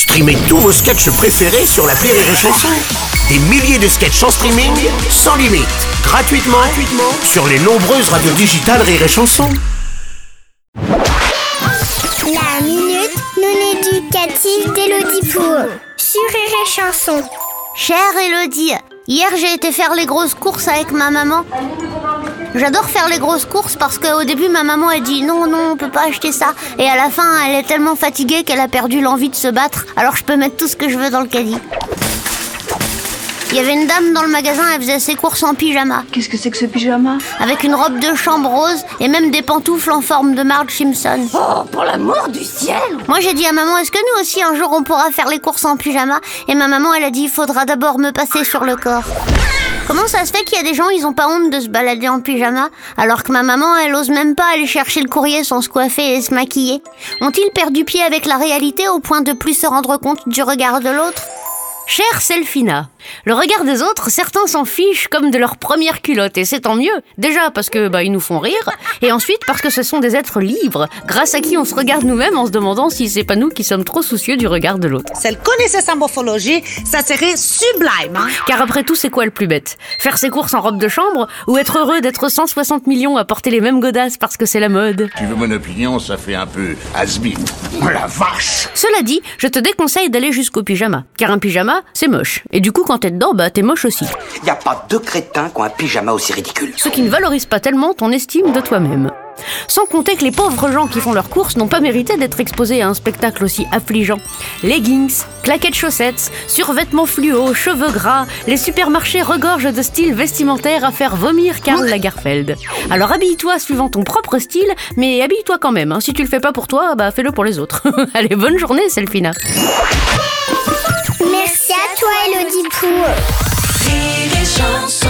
Streamez tous vos sketchs préférés sur la Rire et Chanson. Des milliers de sketchs en streaming, sans limite, gratuitement, gratuitement sur les nombreuses radios digitales Rire et Chanson. La minute non éducative d'Élodie Pour sur Rire et Chanson. Chère Elodie, hier j'ai été faire les grosses courses avec ma maman. J'adore faire les grosses courses parce qu'au début ma maman elle dit non non on peut pas acheter ça et à la fin elle est tellement fatiguée qu'elle a perdu l'envie de se battre alors je peux mettre tout ce que je veux dans le caddie. Il y avait une dame dans le magasin, elle faisait ses courses en pyjama, Qu'est-ce que c'est que ce pyjama? Avec une robe de chambre rose et même des pantoufles en forme de Marge Simpson. Oh, pour l'amour du ciel! Moi j'ai dit à maman, est-ce que nous aussi un jour on pourra faire les courses en pyjama? Et ma maman elle a dit, il faudra d'abord me passer sur le corps. Comment ça se fait qu'il y a des gens, ils ont pas honte de se balader en pyjama Alors que ma maman, elle ose même pas aller chercher le courrier sans se coiffer et se maquiller? Ont-ils perdu pied avec la réalité au point de plus se rendre compte du regard de l'autre? Chère Selfina, le regard des autres, certains s'en fichent comme de leur première culotte, et c'est tant mieux. Déjà parce que bah ils nous font rire, et ensuite parce que ce sont des êtres libres, grâce à qui on se regarde nous-mêmes en se demandant si c'est pas nous qui sommes trop soucieux du regard de l'autre. Si elle connaissait sa morphologie, ça serait sublime. Hein? Car après tout, c'est quoi le plus bête? Faire ses courses en robe de chambre ou être heureux d'être 160 millions à porter les mêmes godasses parce que c'est la mode? Tu veux mon opinion, ça fait un peu has-been. Oh la vache Cela dit, je te déconseille d'aller jusqu'au pyjama, car un pyjama, c'est moche. Et du coup, quand t'es dedans, bah t'es moche aussi. Y a pas deux crétins qui ont un pyjama aussi ridicule. Ce qui ne valorise pas tellement ton estime de toi-même. Sans compter que les pauvres gens qui font leurs courses n'ont pas mérité d'être exposés à un spectacle aussi affligeant. Leggings, claquettes chaussettes, survêtements fluo, cheveux gras, les supermarchés regorgent de styles vestimentaires à faire vomir Karl Lagerfeld. Alors habille-toi suivant ton propre style, mais habille-toi quand même. hein. Si tu le fais pas pour toi, bah fais-le pour les autres. Allez, bonne journée, Selfina. Merci